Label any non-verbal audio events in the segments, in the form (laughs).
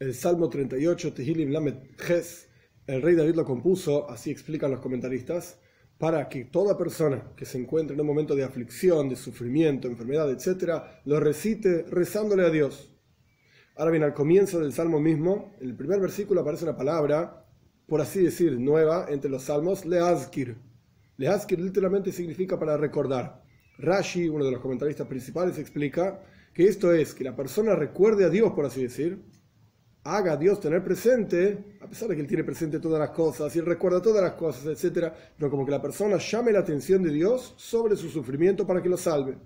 El Salmo 38, Tehilim Lamed Ges, el rey David lo compuso, así explican los comentaristas, para que toda persona que se encuentre en un momento de aflicción, de sufrimiento, enfermedad, etc., lo recite rezándole a Dios. Ahora bien, al comienzo del salmo mismo, en el primer versículo aparece una palabra, por así decir, nueva entre los salmos, leazkir. Leazkir literalmente significa para recordar. Rashi, uno de los comentaristas principales, explica que esto es que la persona recuerde a Dios, por así decir, haga Dios tener presente, a pesar de que Él tiene presente todas las cosas y Él recuerda todas las cosas, etc., pero como que la persona llame la atención de Dios sobre su sufrimiento para que lo salve.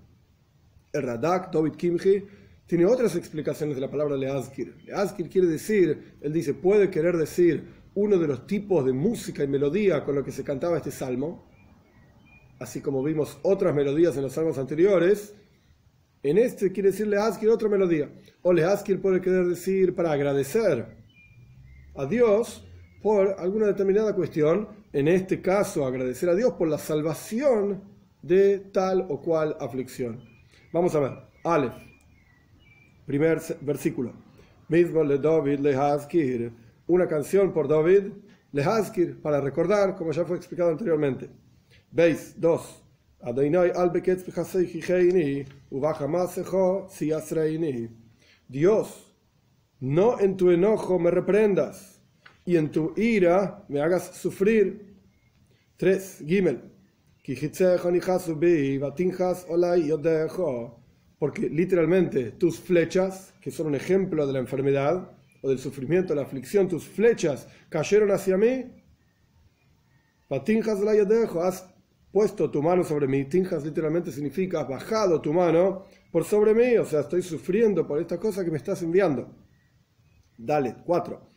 El Radak, David Kimchi, tiene otras explicaciones de la palabra Leazkir. Leazkir quiere decir, él dice, puede querer decir uno de los tipos de música y melodía con lo que se cantaba este salmo, así como vimos otras melodías en los salmos anteriores, en este quiere decir Leazkir otra melodía. O Leazkir puede querer decir para agradecer a Dios por alguna determinada cuestión. En este caso, agradecer a Dios por la salvación de tal o cual aflicción. Vamos a ver. Aleph. Primer versículo. Mismo le David Leazkir. Una canción por David. Leazkir para recordar, como ya fue explicado anteriormente. Veis, dos. Dios, no en tu enojo me reprendas y en tu ira me hagas sufrir. 3. Gimel. Porque literalmente tus flechas, que son un ejemplo de la enfermedad o del sufrimiento, de la aflicción, tus flechas cayeron hacia mí. Has puesto tu mano sobre mí. Tinjas literalmente significa has bajado tu mano por sobre mí, o sea, estoy sufriendo por esta cosa que me estás enviando. Dale, 4.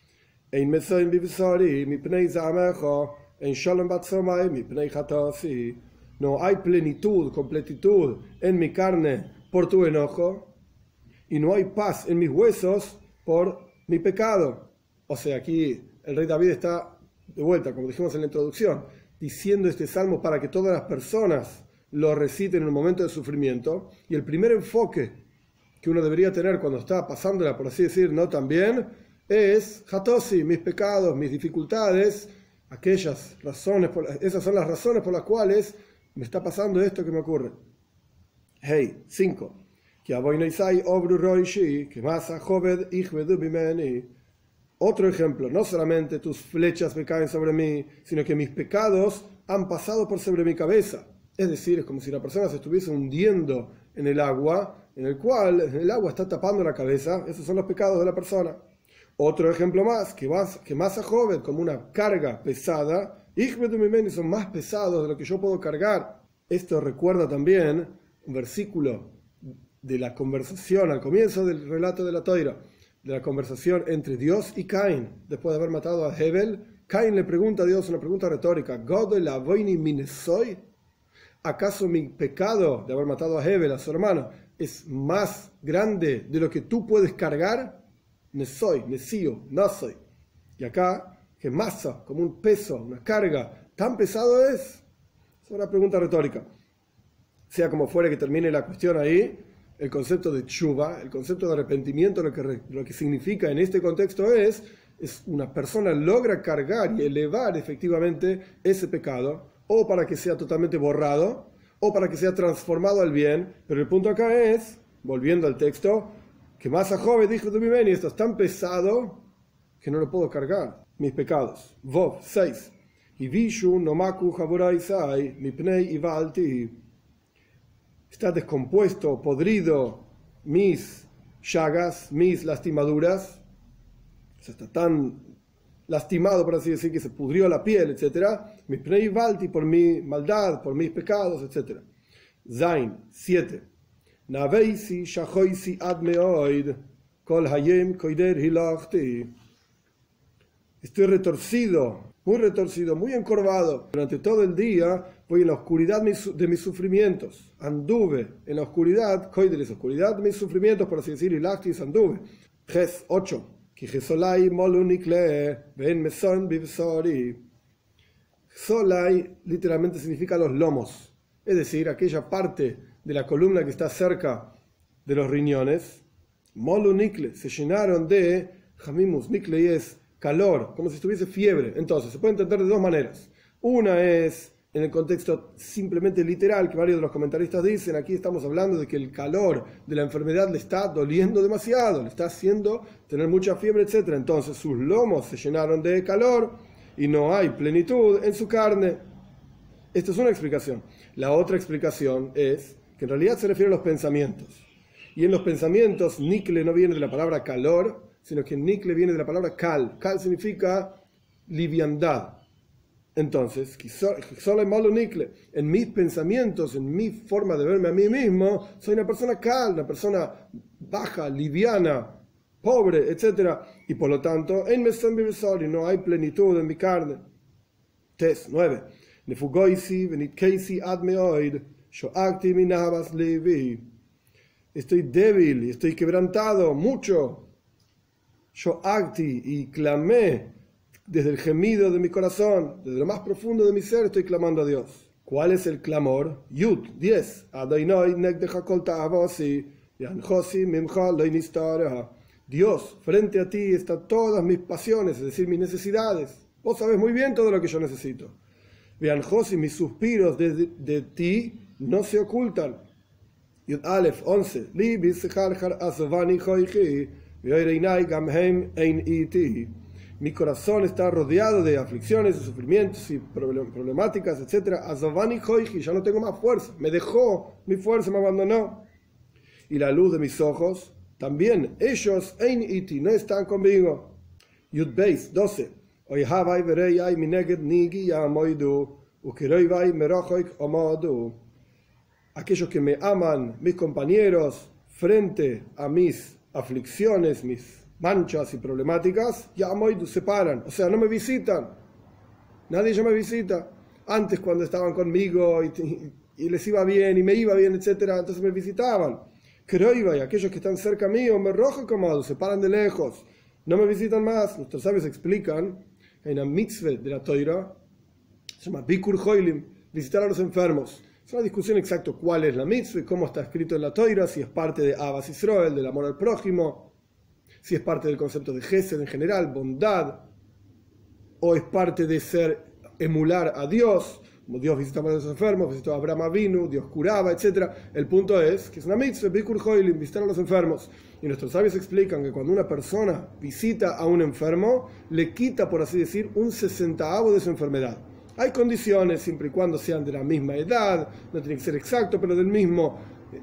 No hay plenitud, completitud en mi carne por tu enojo, y no hay paz en mis huesos por mi pecado. O sea, aquí el rey David está de vuelta, como dijimos en la introducción, diciendo este salmo para que todas las personas lo reciten en un momento de sufrimiento. Y el primer enfoque que uno debería tener cuando está pasándola, por así decir, no también, es Hatosi, mis pecados, mis dificultades, aquellas razones, por, esas son las razones por las cuales me está pasando esto que me ocurre. Hey, 5. Otro ejemplo, no solamente tus flechas me caen sobre mí, sino que mis pecados han pasado por sobre mi cabeza. Es decir, es como si la persona se estuviese hundiendo en el agua, en el cual el agua está tapando la cabeza. Esos son los pecados de la persona. Otro ejemplo más, que más, que más a joven, como una carga pesada, y son más pesados de lo que yo puedo cargar. Esto recuerda también un versículo de la conversación al comienzo del relato de la Toira de la conversación entre Dios y Caín, después de haber matado a Hebel, Caín le pregunta a Dios una pregunta retórica, ¿acaso mi pecado de haber matado a Hebel, a su hermano, es más grande de lo que tú puedes cargar? Nesoy, Nesío, no soy. Y acá, que masa, como un peso, una carga, ¿tan pesado es? Es una pregunta retórica. Sea como fuere que termine la cuestión ahí, el concepto de chuva, el concepto de arrepentimiento, lo que, lo que significa en este contexto es, es una persona logra cargar y elevar efectivamente ese pecado, o para que sea totalmente borrado, o para que sea transformado al bien, pero el punto acá es, volviendo al texto, que más a joven dijo ven, y esto es tan pesado que no lo puedo cargar, mis pecados. Vov 6. Y vishu nomaku mi pnei ivalti está descompuesto, podrido mis llagas, mis lastimaduras, o está tan lastimado, por así decir, que se pudrió la piel, etc. Mis pneivalti por mi maldad, por mis pecados, etc. Zain 7. Naveisi shahoisi admeoid kol hayem koider hilachti. Estoy retorcido, muy retorcido, muy encorvado. Durante todo el día voy en la oscuridad de mis sufrimientos. Anduve en la oscuridad, de la oscuridad de mis sufrimientos, por así decir, y lactis anduve. Ges 8. Solai literalmente significa los lomos, es decir, aquella parte de la columna que está cerca de los riñones. Molunikle se llenaron de Jamimus, Niklei es calor, como si estuviese fiebre. Entonces, se puede entender de dos maneras. Una es en el contexto simplemente literal que varios de los comentaristas dicen, aquí estamos hablando de que el calor de la enfermedad le está doliendo demasiado, le está haciendo tener mucha fiebre, etc. Entonces sus lomos se llenaron de calor y no hay plenitud en su carne. Esta es una explicación. La otra explicación es que en realidad se refiere a los pensamientos. Y en los pensamientos, nikle no viene de la palabra calor, sino que nikle viene de la palabra kal. Kal significa liviandad. Entonces, solo malo nikle. En mis pensamientos, en mi forma de verme a mí mismo, soy una persona kal, una persona baja, liviana, pobre, etc. Y por lo tanto, en y no hay plenitud en mi carne. Test 9. Estoy débil estoy quebrantado mucho. Yo acti y clamé desde el gemido de mi corazón, desde lo más profundo de mi ser, estoy clamando a Dios. ¿Cuál es el clamor? Yud 10. Dios, frente a ti están todas mis pasiones, es decir, mis necesidades. Vos sabes muy bien todo lo que yo necesito. Josi, mis suspiros de, de, ti no se ocultan. Yud Aleph 11. Mi corazón está rodeado de aflicciones, de sufrimientos y problemáticas, etc. Azovani ya no tengo más fuerza. Me dejó mi fuerza, me abandonó. Y la luz de mis ojos, también ellos, Ein Iti, no están conmigo. Yud Beis 12. Aquellos que me aman, mis compañeros, frente a mis aflicciones, mis manchas y problemáticas, ya se separan, o sea, no me visitan. Nadie ya me visita. Antes cuando estaban conmigo y, les iba bien y me iba bien, etcétera, entonces me visitaban. Creo y aquellos que están cerca mío me rojo como se paran de lejos, no me visitan más. Nuestros sabios explican, hay una mitzvah de la toira, se llama Bikur Hoilim, visitar a los enfermos. Es una discusión exacta cuál es la mitzvah y cómo está escrito en la toira, si es parte de Abbas Israel, del amor al prójimo, si es parte del concepto de Gesed en general, bondad, o es parte de ser emular a Dios, como Dios visitaba a los enfermos, visitó a Abraham Avinu, Dios curaba, etc. El punto es que es una mitzvah, Bikur Hoilim, visitar a los enfermos. Y nuestros sabios explican que cuando una persona visita a un enfermo, le quita, por así decir, un sesentaavo de su enfermedad. Hay condiciones, siempre y cuando sean de la misma edad, no tiene que ser exacto, pero del mismo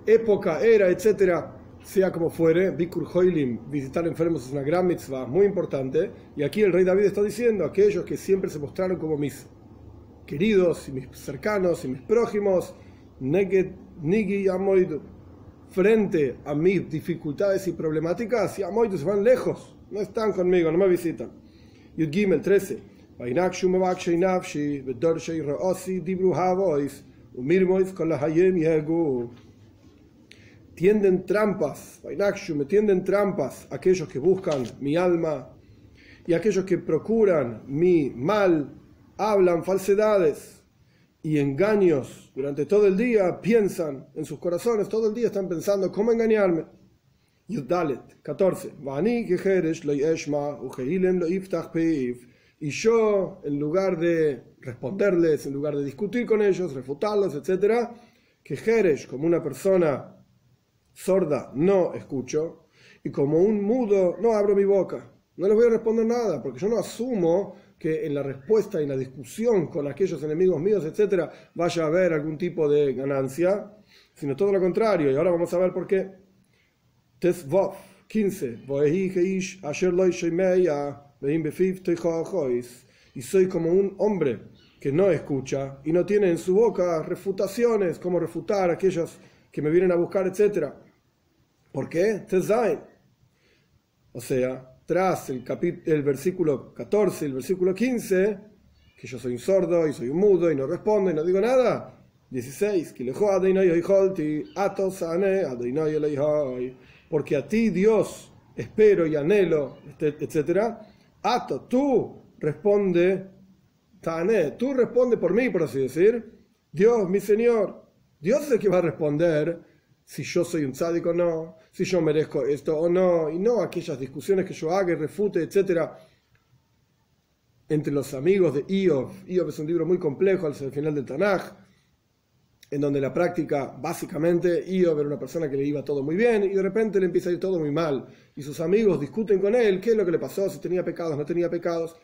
época, era, etcétera sea como fuere, Bikur Hoilim, visitar enfermos es una gran mitzvah, muy importante. Y aquí el rey David está diciendo, aquellos que siempre se mostraron como mis queridos y mis cercanos y mis prójimos, Nigi y frente a mis dificultades y problemáticas, y Amoidu se van lejos, no están conmigo, no me visitan. Yud Gimel 13. Con la hayem tienden trampas, me tienden trampas aquellos que buscan mi alma y aquellos que procuran mi mal, hablan falsedades y engaños durante todo el día, piensan en sus corazones, todo el día están pensando cómo engañarme. Yudalet 14. Y yo, en lugar de responderles, en lugar de discutir con ellos, refutarlos, etc., que Jeresh, como una persona sorda no escucho, y como un mudo no abro mi boca. No les voy a responder nada, porque yo no asumo que en la respuesta y la discusión con aquellos enemigos míos, etcétera, vaya a haber algún tipo de ganancia, sino todo lo contrario. Y ahora vamos a ver por qué. Tesvov 15. Y soy como un hombre que no escucha y no tiene en su boca refutaciones, como refutar a aquellos que me vienen a buscar, etcétera. ¿Por qué? O sea, tras el, el versículo 14 y el versículo 15, que yo soy un sordo y soy un mudo y no respondo y no digo nada. 16. Porque a ti, Dios, espero y anhelo, etc. Ato, tú responde, tú responde por mí, por así decir. Dios, mi Señor. Dios es el que va a responder si yo soy un tzadik o no, si yo merezco esto o no, y no aquellas discusiones que yo haga y refute, etcétera entre los amigos de Iov. Iov es un libro muy complejo al final del Tanaj, en donde la práctica, básicamente, Iov era una persona que le iba todo muy bien y de repente le empieza a ir todo muy mal. Y sus amigos discuten con él qué es lo que le pasó, si tenía pecados, no tenía pecados.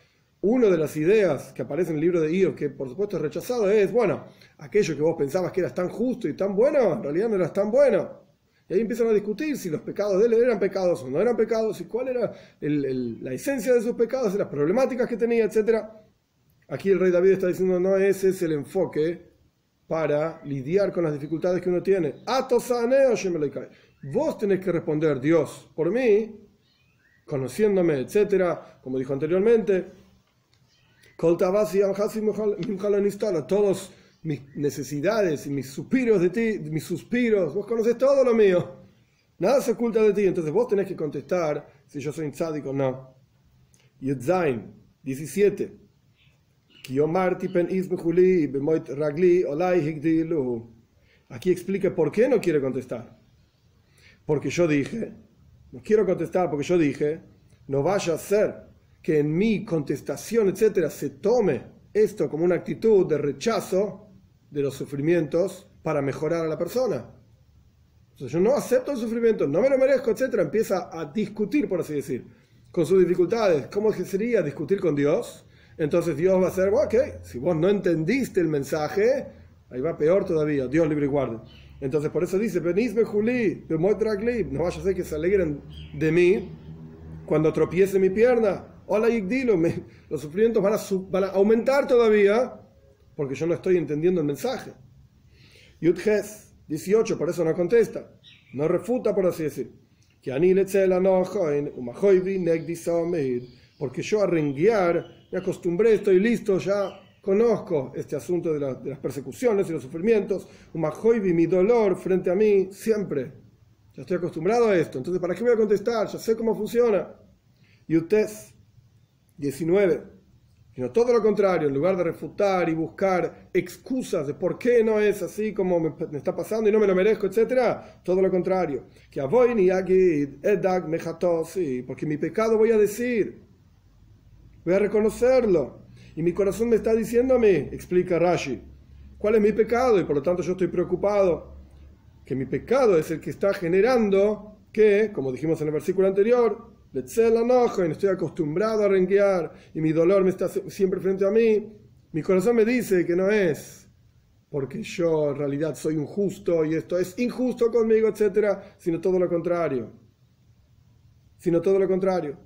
Una de las ideas que aparece en el libro de Iov, que por supuesto es rechazado, es, bueno, aquello que vos pensabas que eras tan justo y tan bueno, en realidad no eras tan bueno. Y ahí empiezan a discutir si los pecados de él eran pecados o no eran pecados, y cuál era la esencia de sus pecados, las problemáticas que tenía, etc. Aquí el rey David está diciendo, no, ese es el enfoque para lidiar con las dificultades que uno tiene. Vos tenés que responder, Dios, por mí, conociéndome, etc. Como dijo anteriormente, todos mis necesidades y mis suspiros de ti, mis suspiros, vos conoces todo lo mío. Nada se oculta de ti, entonces vos tenés que contestar si yo soy tzadik o no. Yudzain, 17. Aquí explica por qué no quiere contestar. Porque yo dije, no quiero contestar porque yo dije, no vaya a ser que en mi contestación, etcétera, se tome esto como una actitud de rechazo de los sufrimientos para mejorar a la persona. yo no acepto el sufrimiento, no me lo merezco, etc. Empieza a discutir, por así decir, con sus dificultades. ¿Cómo sería discutir con Dios? Entonces Dios va a ser, ok, si vos no entendiste el mensaje, ahí va peor todavía, Dios libre y guarde. Entonces por eso dice, venidme Juli, no vaya a ser que se alegren de mí cuando tropiece mi pierna. Hola Yigdilo, los sufrimientos van a, van a aumentar todavía porque yo no estoy entendiendo el mensaje. Yudges 18, por eso no contesta, no refuta, por así decir. Porque yo a renguear me acostumbré, estoy listo, ya conozco este asunto de, las persecuciones y los sufrimientos. Umahoibi, mi dolor frente a mí, siempre. Ya estoy acostumbrado a esto. Entonces, ¿para qué voy a contestar? Ya sé cómo funciona. Yudges 19 sino todo lo contrario, en lugar de refutar y buscar excusas de por qué no es así como me, está pasando y no me lo merezco, etcétera, todo lo contrario. Que porque mi pecado voy a decir, voy a reconocerlo. Y mi corazón me está diciéndome, explica Rashi, cuál es mi pecado y por lo tanto yo estoy preocupado. Que mi pecado es el que está generando que, como dijimos en el versículo anterior, estoy acostumbrado a renquear y mi dolor me está siempre frente a mí. Mi corazón me dice que no es porque yo en realidad soy un justo y esto es injusto conmigo, etcétera, sino todo lo contrario. Sino todo lo contrario.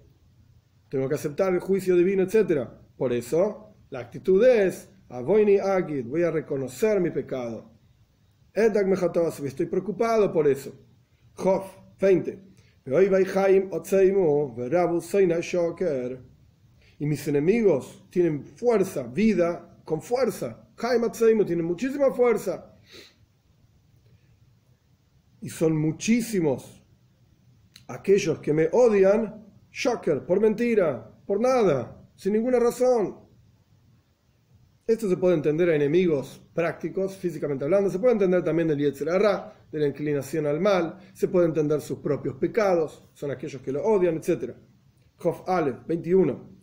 Tengo que aceptar el juicio divino, etcétera. Por eso, la actitud es, voy a reconocer mi pecado. Estoy preocupado por eso. Job 20. Y mis enemigos tienen fuerza, vida con fuerza. tienen muchísima fuerza. Y son muchísimos aquellos que me odian, shocker, por mentira, por nada, sin ninguna razón. Esto se puede entender a enemigos prácticos, físicamente hablando. Se puede entender también del Yetzirah, de la inclinación al mal. Se puede entender sus propios pecados, son aquellos que lo odian, etc. Jof Ale, 21.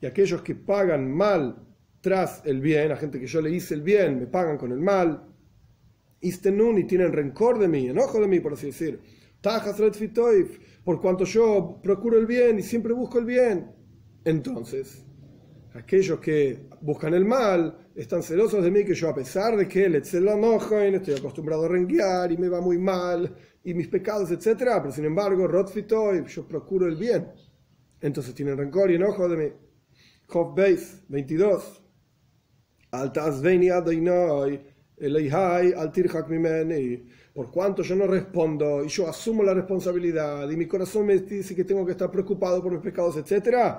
Y aquellos que pagan mal tras el bien, a gente que yo le hice el bien, me pagan con el mal. Istenuni tienen rencor de mí, enojo de mí, por así decir por cuanto yo procuro el bien y siempre busco el bien. Entonces, aquellos que buscan el mal están celosos de mí que yo a pesar de que el y estoy acostumbrado a renguear y me va muy mal y mis pecados, etcétera, pero sin embargo, Rotfitoy, yo procuro el bien. Entonces tienen rencor y enojo de mí. Beis 22. Altas venia Eleihai al mimeni por cuanto yo no respondo y yo asumo la responsabilidad y mi corazón me dice que tengo que estar preocupado por mis pecados, etc.,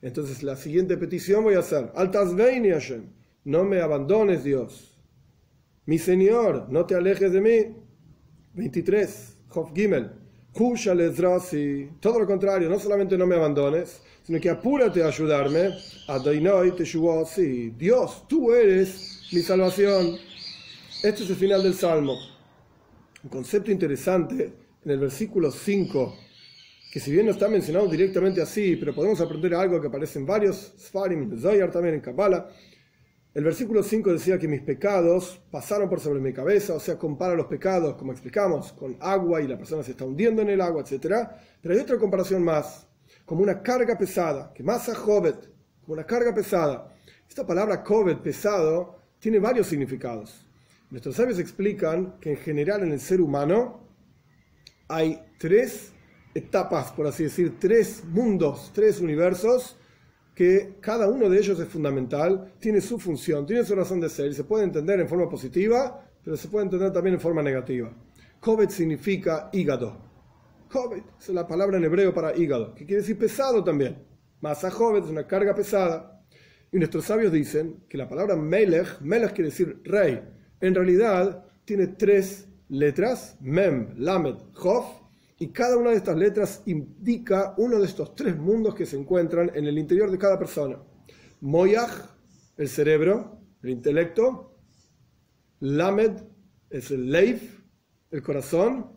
entonces la siguiente petición voy a hacer, Altas Hashem, no me abandones Dios. Mi Señor, no te alejes de mí. 23, Hof Gimel. todo lo contrario, no solamente no me abandones, sino que apúrate a ayudarme. Dios, tú eres mi salvación. Este es el final del Salmo. Un concepto interesante en el versículo 5, que si bien no está mencionado directamente así, pero podemos aprender algo que aparece en varios Sfarim, en Zoyar también, en Kabbalah, el versículo 5 decía que mis pecados pasaron por sobre mi cabeza, o sea, compara los pecados, como explicamos, con agua y la persona se está hundiendo en el agua, etc. Pero hay otra comparación más, como una carga pesada, que más a Jovet, como una carga pesada. Esta palabra Jovet, pesado, tiene varios significados. Nuestros sabios explican que en general en el ser humano hay tres etapas, por así decir, tres mundos, tres universos que cada uno de ellos es fundamental, tiene su función, tiene su razón de ser y se puede entender en forma positiva, pero se puede entender también en forma negativa. Kovet significa hígado. Kovet es la palabra en hebreo para hígado, que quiere decir pesado también. Masa es una carga pesada. Y nuestros sabios dicen que la palabra melech, melech quiere decir rey, en realidad tiene tres letras, mem, lamed, chof, y cada una de estas letras indica uno de estos tres mundos que se encuentran en el interior de cada persona. Moyach, el cerebro, el intelecto. Lamed es el leif, el corazón.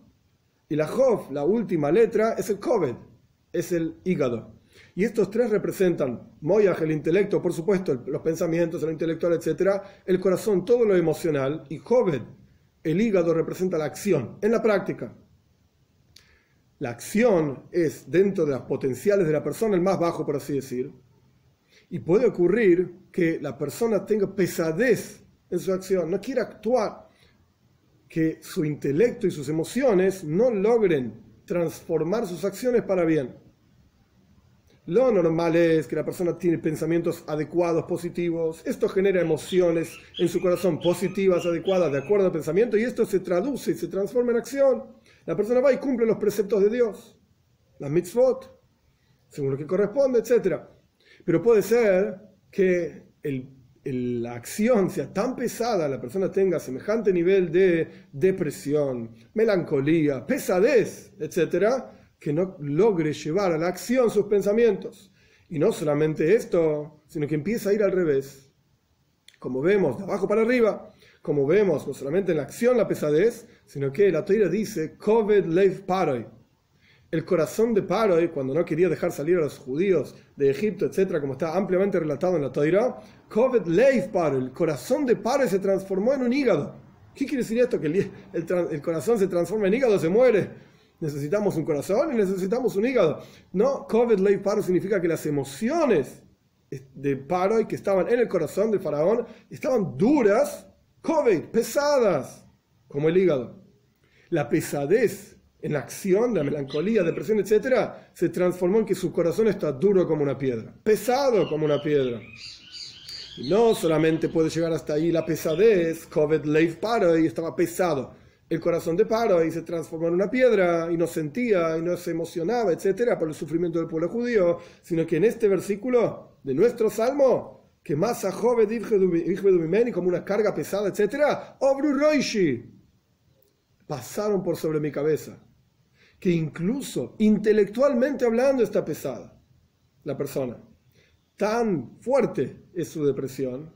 Y la Jof, la última letra, es el Koved, es el hígado. Y estos tres representan Moyach, el intelecto, por supuesto, los pensamientos, el intelectual, etc. El corazón, todo lo emocional. Y Koved, el hígado, representa la acción, en la práctica. La acción es dentro de las potenciales de la persona el más bajo, por así decir. Y puede ocurrir que la persona tenga pesadez en su acción, no quiera actuar, que su intelecto y sus emociones no logren transformar sus acciones para bien. Lo normal es que la persona tiene pensamientos adecuados, positivos. Esto genera emociones en su corazón positivas, adecuadas, de acuerdo al pensamiento, y esto se traduce y se transforma en acción. La persona va y cumple los preceptos de Dios, las mitzvot, según lo que corresponde, etc. Pero puede ser que la acción sea tan pesada, la persona tenga semejante nivel de depresión, melancolía, pesadez, etc., que no logre llevar a la acción sus pensamientos. Y no solamente esto, sino que empieza a ir al revés. Como vemos, de abajo para arriba, como vemos, no solamente en la acción la pesadez, sino que la Torah dice, Koved Lev Paroi. El corazón de Paroi, cuando no quería dejar salir a los judíos de Egipto, etc., como está ampliamente relatado en la Torah, Koved Lev Paroi, el corazón de Paroi se transformó en un hígado. ¿Qué quiere decir esto? Que el, corazón se transforma en hígado, se muere. Necesitamos un corazón y necesitamos un hígado. No, Koved Lev Paroi significa que las emociones de Paroi que estaban en el corazón del faraón estaban duras COVID, pesadas, como el hígado. La pesadez en la acción, la melancolía, depresión, etc., se transformó en que su corazón está duro como una piedra, pesado como una piedra. Y no solamente puede llegar hasta ahí la pesadez, COVID Leif Paro y estaba pesado. El corazón de Paro y se transformó en una piedra y no sentía y no se emocionaba, etc., por el sufrimiento del pueblo judío, sino que en este versículo de nuestro salmo que más a joven como una carga pesada, etc. Obru Roishi pasaron por sobre mi cabeza. Que incluso intelectualmente hablando está pesada la persona. Tan fuerte es su depresión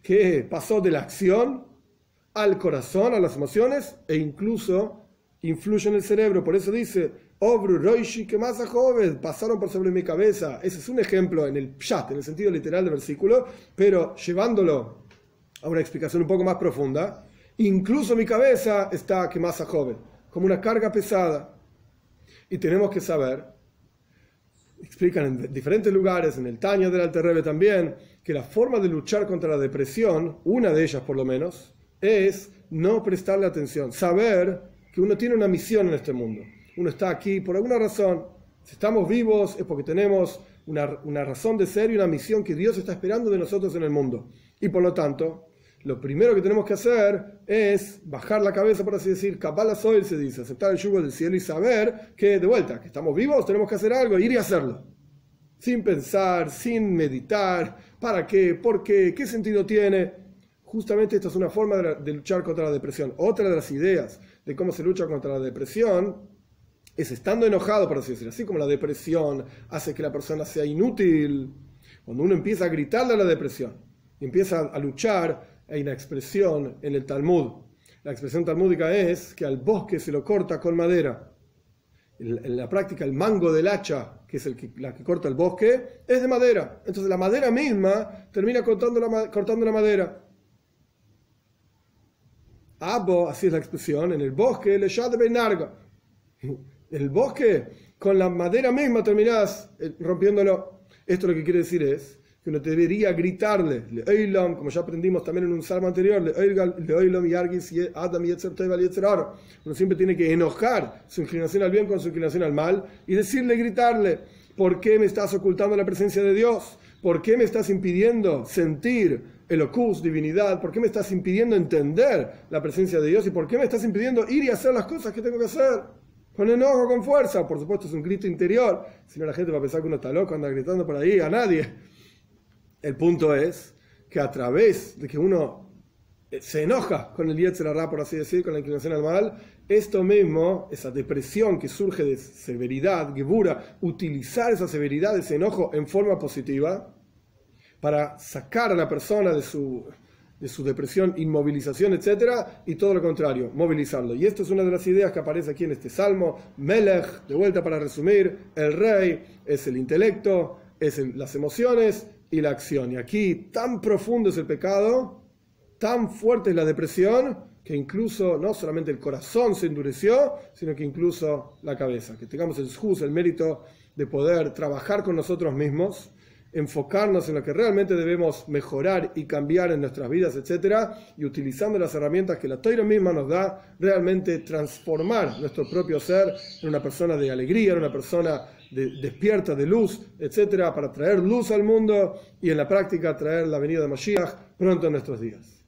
que pasó de la acción al corazón, a las emociones e incluso influye en el cerebro. Por eso dice, Obru Roishi, que más a joven, pasaron por sobre mi cabeza. Ese es un ejemplo en el pshat, en el sentido literal del versículo, pero llevándolo a una explicación un poco más profunda, incluso mi cabeza está que más joven, como una carga pesada. Y tenemos que saber, explican en diferentes lugares, en el Taño del Alterrebe también, que la forma de luchar contra la depresión, una de ellas por lo menos, es no prestarle atención, saber que uno tiene una misión en este mundo uno está aquí por alguna razón. Si estamos vivos es porque tenemos una, una, razón de ser y una misión que Dios está esperando de nosotros en el mundo. Y por lo tanto, lo primero que tenemos que hacer es bajar la cabeza, por así decir, la soy, se dice, aceptar el yugo del cielo y saber que, de vuelta, que estamos vivos, tenemos que hacer algo, ir y hacerlo. Sin pensar, sin meditar, ¿para qué? ¿Por qué? ¿Qué sentido tiene? Justamente esta es una forma de luchar contra la depresión. Otra de las ideas de cómo se lucha contra la depresión es estando enojado, por así decirlo, así como la depresión hace que la persona sea inútil. Cuando uno empieza a gritarle a la depresión, empieza a luchar, hay una expresión en el Talmud. La expresión talmúdica es que al bosque se lo corta con madera. En la práctica, el mango del hacha, que es el que, la que corta el bosque, es de madera. Entonces la madera misma termina cortando la, cortando la madera. Abo, así es la expresión, en el bosque, le de benarga. (laughs) el bosque, con la madera misma terminás eh, rompiéndolo. Esto lo que quiere decir es que uno debería gritarle, le como ya aprendimos también en un salmo anterior, le Adam Uno siempre tiene que enojar su inclinación al bien con su inclinación al mal y decirle, gritarle, ¿por qué me estás ocultando la presencia de Dios? ¿Por qué me estás impidiendo sentir el ocus, divinidad? ¿Por qué me estás impidiendo entender la presencia de Dios? ¿Y por qué me estás impidiendo ir y hacer las cosas que tengo que hacer? Con enojo, con fuerza. Por supuesto, es un grito interior. Si no, la gente va a pensar que uno está loco, anda gritando por ahí a nadie. El punto es que a través de que uno eh, se enoja con el Yetzirah, por así decir, con la inclinación al mal, esto mismo, esa depresión que surge de severidad, gebura, utilizar esa severidad, ese enojo en forma positiva, para sacar a la persona de su, de su depresión, inmovilización, etc. Y todo lo contrario, movilizarlo. Y esto es una de las ideas que aparece aquí en este salmo. Melech, de vuelta para resumir, el rey es el intelecto, es las emociones y la acción. Y aquí tan profundo es el pecado, tan fuerte es la depresión, que incluso no solamente el corazón se endureció, sino que incluso la cabeza. Que tengamos el juz, el mérito de poder trabajar con nosotros mismos, enfocarnos en lo que realmente debemos mejorar y cambiar en nuestras vidas, etc. Y utilizando las herramientas que la Toira misma nos da, realmente transformar nuestro propio ser en una persona de alegría, en una persona despierta de luz, etcétera, para traer luz al mundo y en la práctica traer la venida de Mashiach pronto en nuestros días.